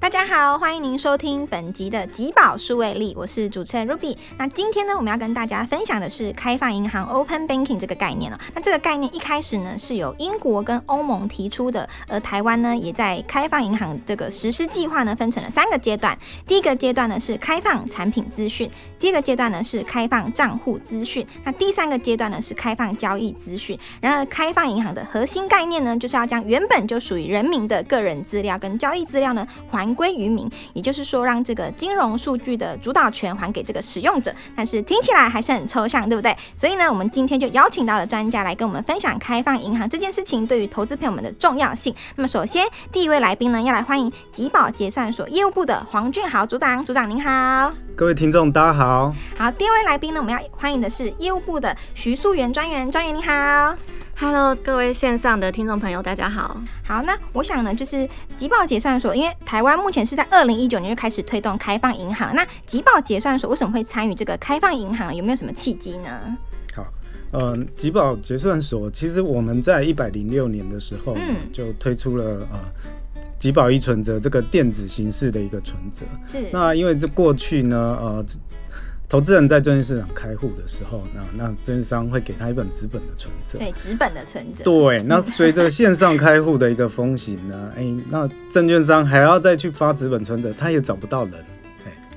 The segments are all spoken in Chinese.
大家好，欢迎您收听本集的吉宝数位力，我是主持人 Ruby。那今天呢，我们要跟大家分享的是开放银行 （Open Banking） 这个概念哦。那这个概念一开始呢，是由英国跟欧盟提出的，而台湾呢，也在开放银行这个实施计划呢，分成了三个阶段。第一个阶段呢是开放产品资讯，第二个阶段呢是开放账户资讯，那第三个阶段呢是开放交易资讯。然而，开放银行的核心概念呢，就是要将原本就属于人民的个人资料跟交易资料呢，还归于民，也就是说，让这个金融数据的主导权还给这个使用者。但是听起来还是很抽象，对不对？所以呢，我们今天就邀请到了专家来跟我们分享开放银行这件事情对于投资朋友们的重要性。那么，首先第一位来宾呢，要来欢迎吉宝结算所业务部的黄俊豪组长。组长您好，各位听众大家好。好，第二位来宾呢，我们要欢迎的是业务部的徐素媛专员。专员你好。Hello，各位线上的听众朋友，大家好。好，那我想呢，就是集保结算所，因为台湾目前是在二零一九年就开始推动开放银行。那集保结算所为什么会参与这个开放银行？有没有什么契机呢？好，呃，集保结算所其实我们在一百零六年的时候，嗯，就推出了呃集保一存折这个电子形式的一个存折。是。那因为这过去呢，呃。投资人在证券市场开户的时候，那那证券商会给他一本纸本的存折，对，纸本的存折。对，那随着线上开户的一个风行呢，哎，那证券商还要再去发纸本存折，他也找不到人，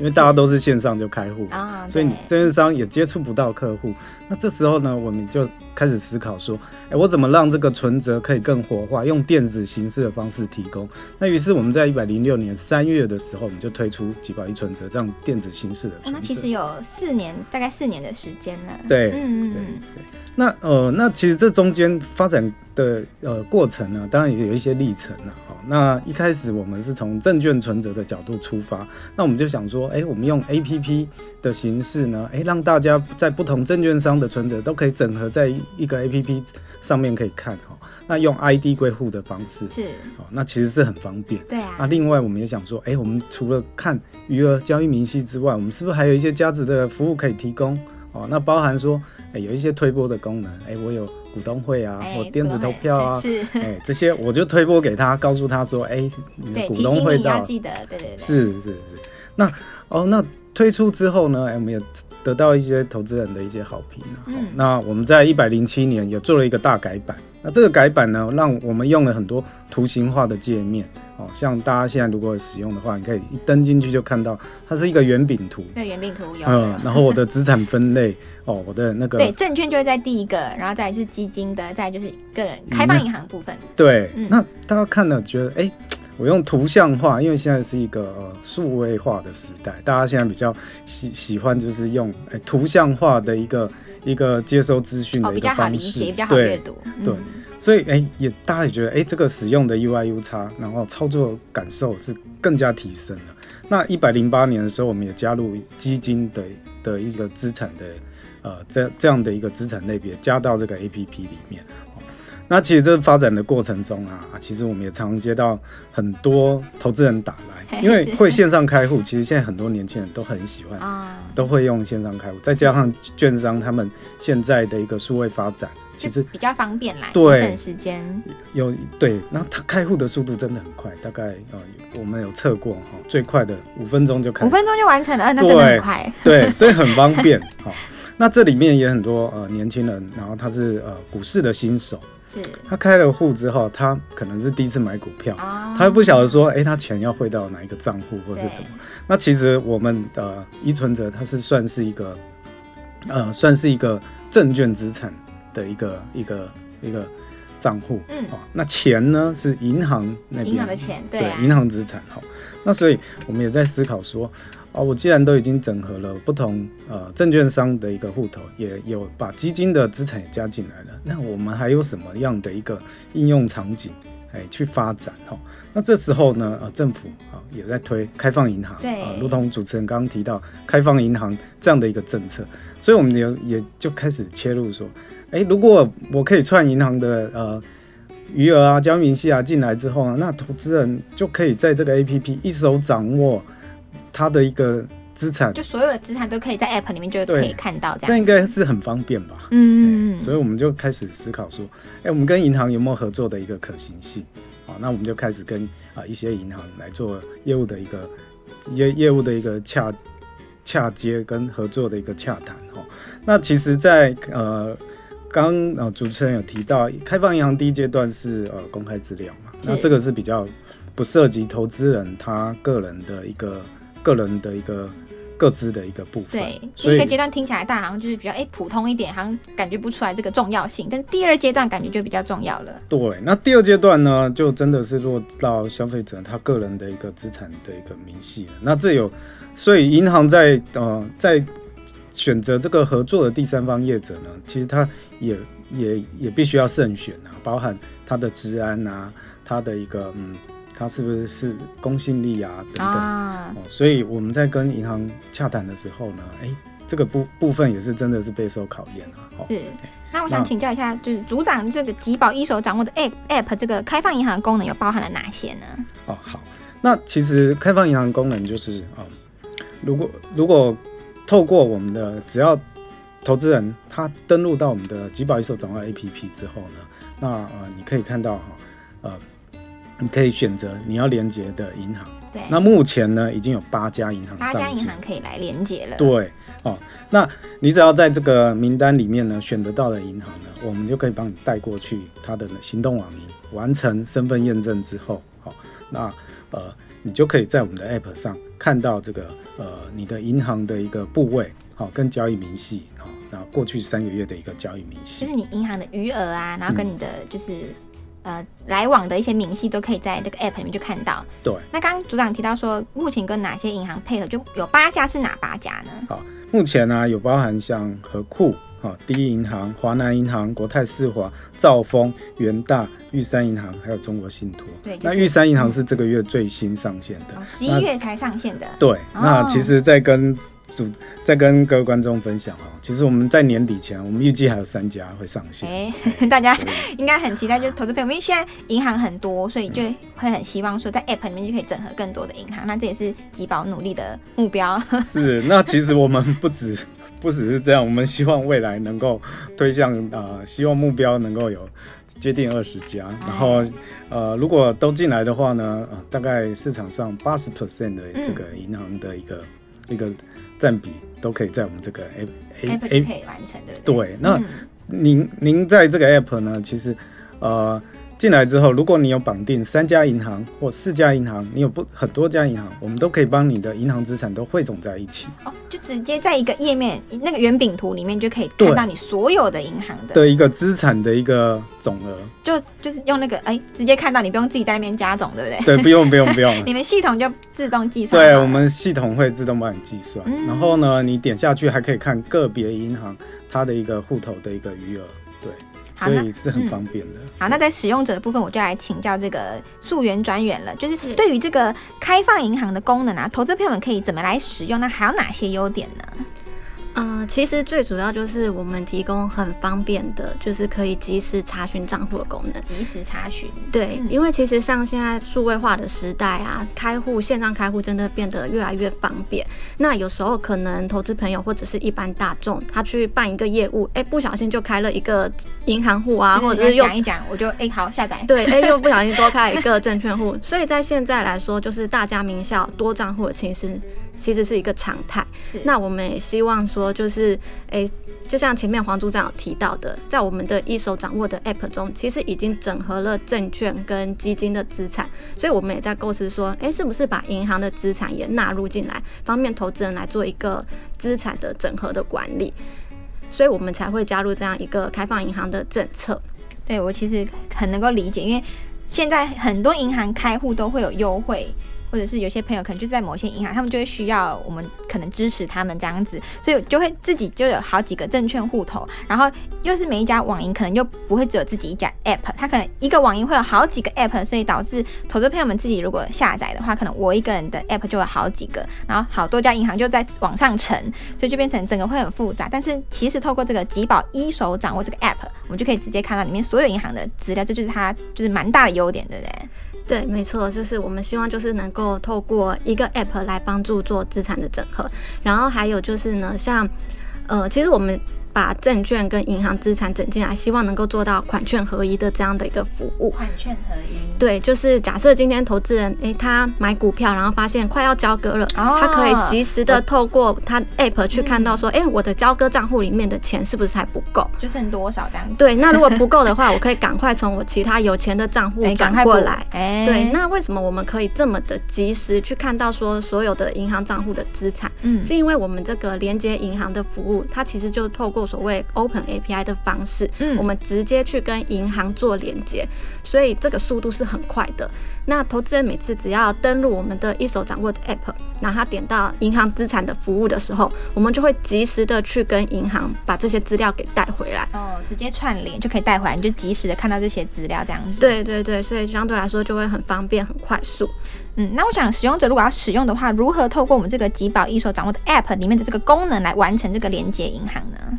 因为大家都是线上就开户啊，所以证券商也接触不到客户。那这时候呢，我们就。开始思考说，哎，我怎么让这个存折可以更活化，用电子形式的方式提供？那于是我们在一百零六年三月的时候，我们就推出几保一存折这样电子形式的。那其实有四年，大概四年的时间了。对，嗯嗯对。那呃，那其实这中间发展的呃过程呢，当然也有一些历程了。好，那一开始我们是从证券存折的角度出发，那我们就想说，哎，我们用 A P P 的形式呢，哎，让大家在不同证券商的存折都可以整合在。一个 A P P 上面可以看哈，那用 I D 归户的方式是，哦，那其实是很方便。对啊。那另外我们也想说，哎，我们除了看余额交易明细之外，我们是不是还有一些价值的服务可以提供？哦，那包含说，哎，有一些推波的功能，哎，我有股东会啊，或电子投票啊，是，哎，这些我就推播给他，告诉他说，哎，你的股东会到，记得，对对对，是是是。那哦，那。推出之后呢，我们也得到一些投资人的一些好评嗯，那我们在一百零七年也做了一个大改版。那这个改版呢，让我们用了很多图形化的界面。哦，像大家现在如果使用的话，你可以一登进去就看到它是一个圆饼图。对，圆饼图有。嗯，然后我的资产分类，哦，我的那个。对，证券就会在第一个，然后再是基金的，再就是个人开放银行部分。对，那大家看了觉得，哎。我用图像化，因为现在是一个呃数位化的时代，大家现在比较喜喜欢就是用诶图像化的一个一个接收资讯的一个方式，比较好阅读。对，所以诶也大家也觉得诶这个使用的 UI U 差，然后操作感受是更加提升了。那一百零八年的时候，我们也加入基金的的一个资产的呃这这样的一个资产类别加到这个 APP 里面。那其实这发展的过程中啊，其实我们也常接到很多投资人打来，因为会线上开户，其实现在很多年轻人都很喜欢啊，都会用线上开户，再加上券商他们现在的一个数位发展，其实比较方便来对省时间。有对，那他开户的速度真的很快，大概呃我们有测过哈，最快的五分钟就开，五分钟就完成了，那真的很快，对，所以很方便哈。那这里面也很多呃年轻人，然后他是呃股市的新手。是，他开了户之后，他可能是第一次买股票，他又不晓得说，哎，他钱要汇到哪一个账户，或是怎么。那其实我们的依存者，他是算是一个，呃，算是一个证券资产的一个一个一个账户。嗯，哦，那钱呢是银行那边银行的钱，对，银行资产。好，那所以我们也在思考说。哦，我既然都已经整合了不同呃证券商的一个户头，也有把基金的资产也加进来了，那我们还有什么样的一个应用场景哎去发展哈？那这时候呢，呃，政府啊也在推开放银行，对，如同主持人刚刚提到开放银行这样的一个政策，所以我们也也就开始切入说，哎，如果我可以串银行的呃余额啊、交易明细啊进来之后呢，那投资人就可以在这个 A P P 一手掌握。它的一个资产，就所有的资产都可以在 App 里面就可以看到，这样这应该是很方便吧？嗯，所以我们就开始思考说，哎，我们跟银行有没有合作的一个可行性？啊，那我们就开始跟啊一些银行来做业务的一个业业务的一个洽洽接跟合作的一个洽谈哈。那其实在，呃刚呃主持人有提到，开放银行第一阶段是呃公开资料嘛，那这个是比较不涉及投资人他个人的一个个人的一个。各自的一个部分，对，第一个阶段听起来，大好像就是比较哎普通一点，好像感觉不出来这个重要性。但第二阶段感觉就比较重要了。对，那第二阶段呢，就真的是落到消费者他个人的一个资产的一个明细了。那这有，所以银行在呃在选择这个合作的第三方业者呢，其实他也也也必须要慎选啊，包含他的治安啊，他的一个嗯。它是不是是公信力啊等等哦，所以我们在跟银行洽谈的时候呢，哎，这个部部分也是真的是备受考验啊。是，那我想请教一下，就是组长这个吉宝一手掌握的 App App 这个开放银行功能有包含了哪些呢？哦，好，那其实开放银行功能就是啊，如果如果透过我们的只要投资人他登录到我们的吉宝一手掌握 APP 之后呢，那呃你可以看到哈呃。你可以选择你要连接的银行。对。那目前呢，已经有八家银行。八家银行可以来连接了。对。哦，那你只要在这个名单里面呢，选得到的银行呢，我们就可以帮你带过去它的行动网银，完成身份验证之后，好，那呃，你就可以在我们的 App 上看到这个呃你的银行的一个部位，好，跟交易明细，好，那过去三个月的一个交易明细。就是你银行的余额啊，然后跟你的就是。呃，来往的一些明细都可以在这个 app 里面就看到。对。那刚刚组长提到说，目前跟哪些银行配合，就有八家是哪八家呢？好，目前呢有包含像和库、哈第一银行、华南银行、国泰世华、兆丰、元大、玉山银行，还有中国信托。对。那玉山银行是这个月最新上线的，十一月才上线的。对。那其实，在跟主再跟各位观众分享哦，其实我们在年底前，我们预计还有三家会上线。哎，大家应该很期待，就投资朋友，因为现在银行很多，所以就会很希望说，在 App 里面就可以整合更多的银行。那这也是吉宝努力的目标。是，那其实我们不止 不只是这样，我们希望未来能够推向呃，希望目标能够有接近二十家，然后呃，如果都进来的话呢，呃，大概市场上八十 percent 的这个银行的一个一个。占比都可以在我们这个 app app 可以完成的。对，那您您在这个 app 呢，其实呃。进来之后，如果你有绑定三家银行或四家银行，你有不很多家银行，我们都可以帮你的银行资产都汇总在一起。哦，就直接在一个页面那个圆饼图里面就可以看到你所有的银行的的一个资产的一个总额。就就是用那个哎，直接看到，你不用自己在那边加总，对不对？对，不用不用不用，你们系统就自动计算。对，我们系统会自动帮你计算。然后呢，你点下去还可以看个别银行它的一个户头的一个余额。对。所以是很方便的。好，那在使用者的部分，我就来请教这个溯源专员了。就是对于这个开放银行的功能啊，投资朋友们可以怎么来使用？那还有哪些优点呢？嗯，其实最主要就是我们提供很方便的，就是可以及时查询账户的功能。及时查询，对，因为其实像现在数位化的时代啊，开户线上开户真的变得越来越方便。那有时候可能投资朋友或者是一般大众，他去办一个业务，哎，不小心就开了一个银行户啊，或者是讲一讲，我就哎好下载。对，哎又不小心多开一个 证券户，所以在现在来说，就是大家名校多账户的其实其实是一个常态。是，那我们也希望说。就是，诶，就像前面黄组长有提到的，在我们的一手掌握的 App 中，其实已经整合了证券跟基金的资产，所以我们也在构思说，诶，是不是把银行的资产也纳入进来，方便投资人来做一个资产的整合的管理，所以我们才会加入这样一个开放银行的政策。对我其实很能够理解，因为现在很多银行开户都会有优惠。或者是有些朋友可能就是在某些银行，他们就会需要我们可能支持他们这样子，所以就会自己就有好几个证券户头，然后又是每一家网银可能就不会只有自己一家 app，它可能一个网银会有好几个 app，所以导致投资朋友们自己如果下载的话，可能我一个人的 app 就有好几个，然后好多家银行就在网上乘，所以就变成整个会很复杂。但是其实透过这个吉宝一手掌握这个 app，我们就可以直接看到里面所有银行的资料，这就是它就是蛮大的优点，对不对？对，没错，就是我们希望就是能够透过一个 app 来帮助做资产的整合，然后还有就是呢，像呃，其实我们把证券跟银行资产整进来，希望能够做到款券合一的这样的一个服务。款券合一，对，就是假设今天投资人诶，他买股票，然后发现快要交割了，哦他可以及时的透过他 app 去看到说，诶，我的交割账户里面的钱是不是还不够？就剩多少这样子？对，那如果不够的话，我可以赶快从我其他有钱的账户转过来。哎，对，那为什么我们可以这么的及时去看到说所有的银行账户的资产？嗯是因为我们这个连接银行的服务，它其实就透过所谓 Open API 的方式，嗯我们直接去跟银行做连接，所以这个速度是很快的。那投资人每次只要登录我们的一手掌握的 App，然后他点到银行资产的服务的时候，我们就会及时的去跟银行把这些资料给带回来。哦，直接串联就可以带回来，你就及时的看到这些资料这样子。，对对对，所以相对来说就会很方便、很快速。嗯，那我想使用者如果要使用的话，如何透过我们这个集保一手掌握的 App 里面的这个功能来完成这个连接银行呢？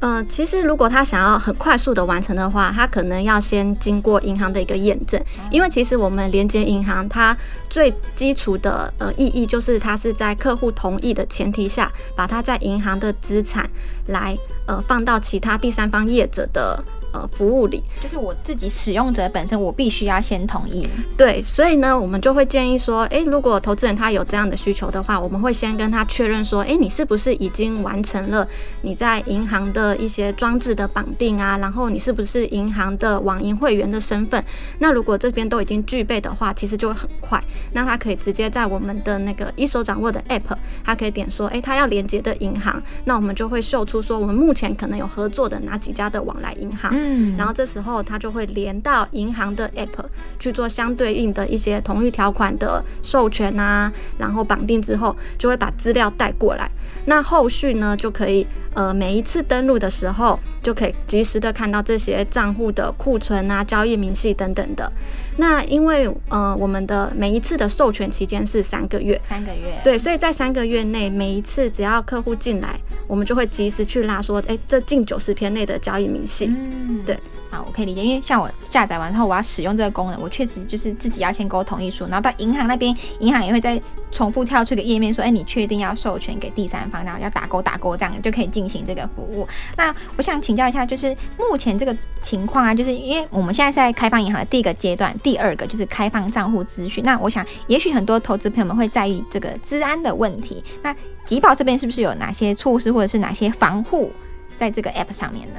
呃，其实如果他想要很快速的完成的话，他可能要先经过银行的一个验证，因为其实我们连接银行，它最基础的呃意义就是它是在客户同意的前提下，把它在银行的资产来呃放到其他第三方业者的呃服务里。就是我自己使用者本身，我必须要先同意。对，所以呢，我们就会建议说，诶，如果投资人他有这样的需求的话，我们会先跟他确认说，诶，你是不是已经完成了你在银行的一些装置的绑定啊？然后你是不是银行的网银会员的身份？那如果这边都已经具备的话，其实就会很快。那他可以直接在我们的那个一手掌握的 App，他可以点说，诶，他要连接的银行，那我们就会秀出说，我们目前可能有合作的哪几家的往来银行。嗯然后这时候它就会连到银行的 App 去做相对应的一些同一条款的授权啊，然后绑定之后就会把资料带过来。那后续呢就可以呃每一次登录的时候就可以及时的看到这些账户的库存啊、交易明细等等的。那因为呃我们的每一次的授权期间是三个月，三个月，对，所以在三个月内，每一次只要客户进来，我们就会及时去拉说，哎，这近九十天内的交易明细。嗯，对，好，我可以理解，因为像我下载完之后，我要使用这个功能，我确实就是自己要先给我同意书，然后到银行那边，银行也会再重复跳出一个页面说，哎，你确定要授权给第三方，然后要打勾打勾，这样就可以进行这个服务。那我想请教一下，就是目前这个情况啊，就是因为我们现在是在开放银行的第一个阶段，第二个就是开放账户资讯。那我想，也许很多投资朋友们会在意这个资安的问题。那集保这边是不是有哪些措施，或者是哪些防护在这个 App 上面呢？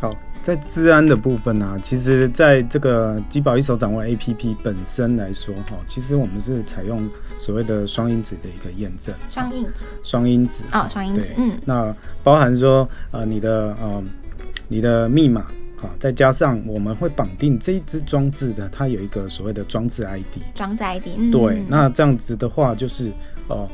好，在治安的部分呢、其实在这个机宝一手掌握 APP 本身来说，哈，其实我们是采用所谓的双因子的一个验证，双因子。双因子。哦，双因子对，嗯，那包含说呃你的呃你的密码。哈，再加上我们会绑定这一支装置的，它有一个所谓的装置 ID。装置 ID，嗯，对，那这样子的话，就是呃，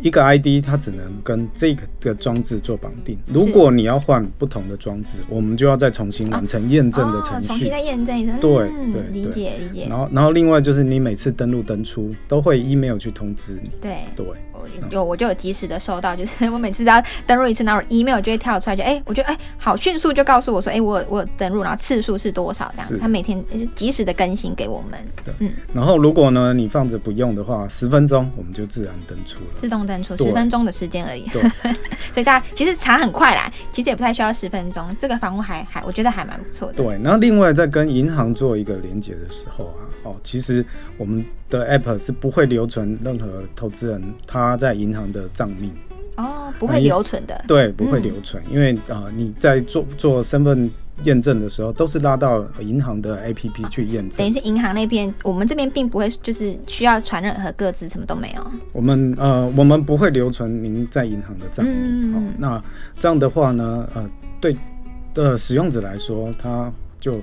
一个 ID 它只能跟这个的装置做绑定。如果你要换不同的装置，我们就要再重新完成验证的程哦、重。新再验证一次，对理解理解。然，后，然后另外就是你每次登录登出都会 email 去通知你。对。对，我有我就有及时的收到，就是我每次只要登录一次，然后 email 就会跳出来，就哎、我觉得哎、好迅速就告诉我说，哎、我有我有登录，然后次数是多少这样。是，他每天就及时的更新给我们，对，嗯。然后如果呢你放着不用的话，十分钟我们就自然登出了。自动登出对十分钟的时间而已，对。所以大家其实查很快啦，其实也不太需要十分钟，这个房屋还还我觉得还蛮不错的。对，然后另外在跟银行做一个连接的时候啊，哦，其实我们的 app 是不会留存任何投资人他在银行的账密，哦，不会留存的，对，不会嗯。留存，因为啊、呃你在做做身份验证的时候，都是拉到银行的 app 去验证等于。是银行那边，我们这边并不会就是需要传任何个资，什么都没有。我们呃，我们不会留存您在银行的账密。嗯哦，那这样的话呢，呃，对的使用者来说，他就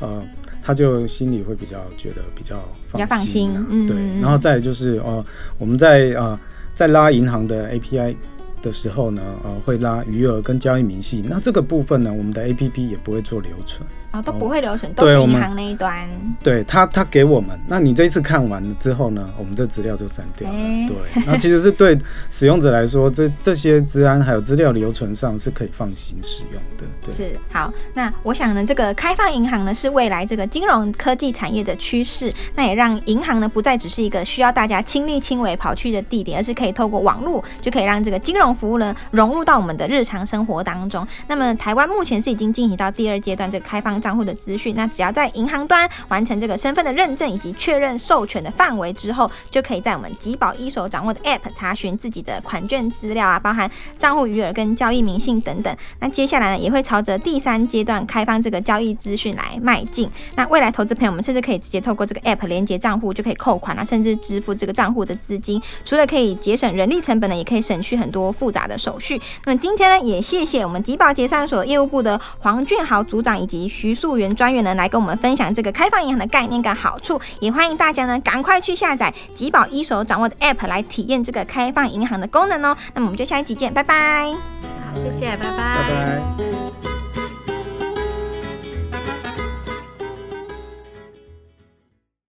呃，他就心里会比较觉得比较比较放心啊嗯对嗯，然后再就是呃，我们在呃在拉银行的 API 的时候呢，呃，会拉余额跟交易明细。那这个部分呢，我们的 APP 也不会做留存。哦，都不会留存，都是银行那一端。对他，他给我们，那你这一次看完了之后呢，我们这资料就删掉对，那其实是对使用者来说，这这些治安还有资料留存上是可以放心使用的。对，是好，那我想呢，这个开放银行呢是未来这个金融科技产业的趋势，那也让银行呢不再只是一个需要大家亲力亲为跑去的地点，而是可以透过网络就可以让这个金融服务呢融入到我们的日常生活当中。那么台湾目前是已经进行到第二阶段这个开放账户的资讯，那只要在银行端完成这个身份的认证以及确认授权的范围之后，就可以在我们集宝一手掌握的 App 查询自己的款券资料啊，包含账户余额跟交易明细等等。那接下来呢，也会朝着第三阶段开放这个交易资讯来迈进。那未来投资朋友们甚至可以直接透过这个 App 连接账户就可以扣款啊，甚至支付这个账户的资金。除了可以节省人力成本呢，也可以省去很多复杂的手续。那么今天呢，也谢谢我们集宝结算所业务部的黄俊豪组长以及徐素媛专员呢，来跟我们分享这个开放银行的概念跟好处。也欢迎大家呢，赶快去下载集宝一手掌握的 App 来体验这个开放银行的功能哦。那么我们就下一集见，拜拜。好，谢谢，拜拜拜。